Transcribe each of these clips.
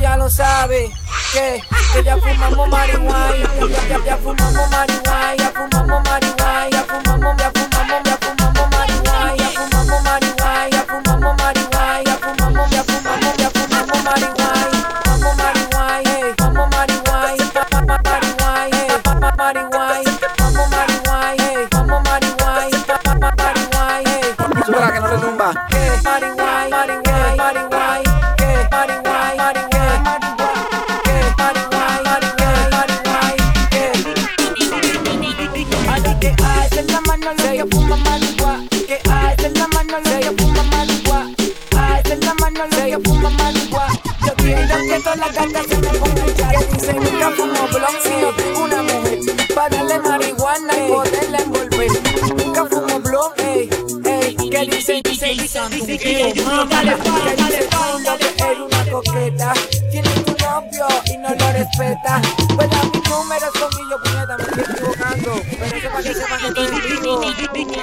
ya lo sabe. Que, que ya fumamos marihuana. Ya, ya, ya fumamos marihuana. Ya fumamos marihuana. Ya fumamos, ya fumamos, ya fumamos marihuana. Ya fumamos marihuana. Ya fumamos marihuana. Ya fumamos, ya fumamos, ya fumamos marihuana. Fumamos marihuana. Fumamos marihuana. Pa, marihuana. pa, marihuana. Fumamos marihuana. Fumamos marihuana. Pa, marihuana. que no retumba. Marihuana, que alza la mano que marihuana, que la mano lo que marihuana, la mano que marihuana. Yo quiero que todas las gatas se me que dicen nunca fumo blon si no tengo una mujer para darle marihuana y poderla envolver. Nunca fumo blon, ey, ey, que dicen, dicen, dicen, dicen que yo dale que eres una coqueta. Tienes tu novio y no lo respeta. Pues mis números para que sepan que estoy en vivo.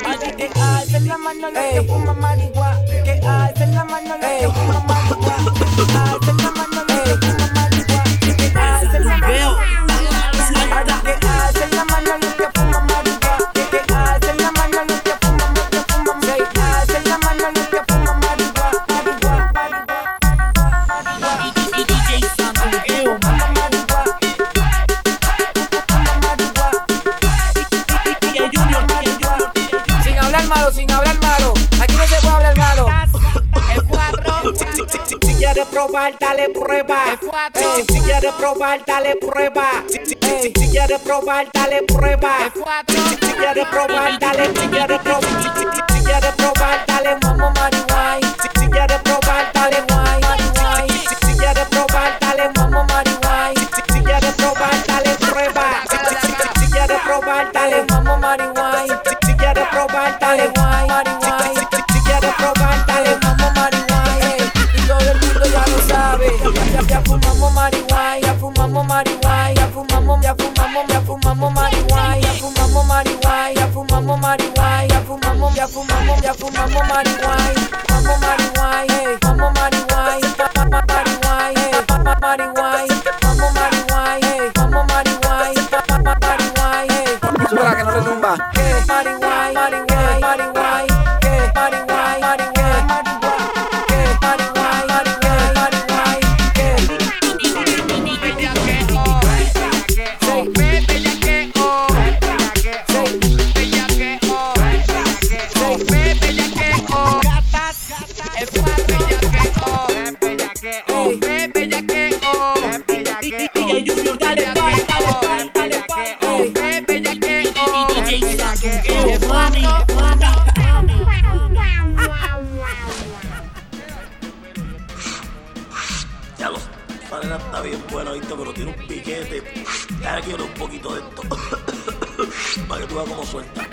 Así que alcen la mano los que fuman marihuana. Que alcen la mano los que fuman marihuana. Quieres probar, dale prueba. cuatro. Si, quieres probar, dale prueba. Si, si, si, si quieres probar, dale prueba. Si, si quieres probar, dale, si quieres probar, si, si, si, si quieres probar, dale Fumamos marihuana. Si, si quieres probar, dale Marihuana. Si, si, si quieres probar, dale Fumamos marihuana. Si, si, si quieres probar, dale prueba. Si, si, si, si, si quieres probar, dale Fumamos marihuana. Si, si quieres probar, dale Marihuana. Fumamos, ya fumamos, marihuana. Fumamos marihuana. ey, Fumamos marihuana. Marihuana. ey, pa, pa, marihuana. Fumamos marihuana. ey, Fumamos marihuana. Marihuana. ey. Súbela que no retumba. Que está bien bueno. Pero tiene un piquete. Ya quiero un poquito de esto. Para que tú veas cómo suelta.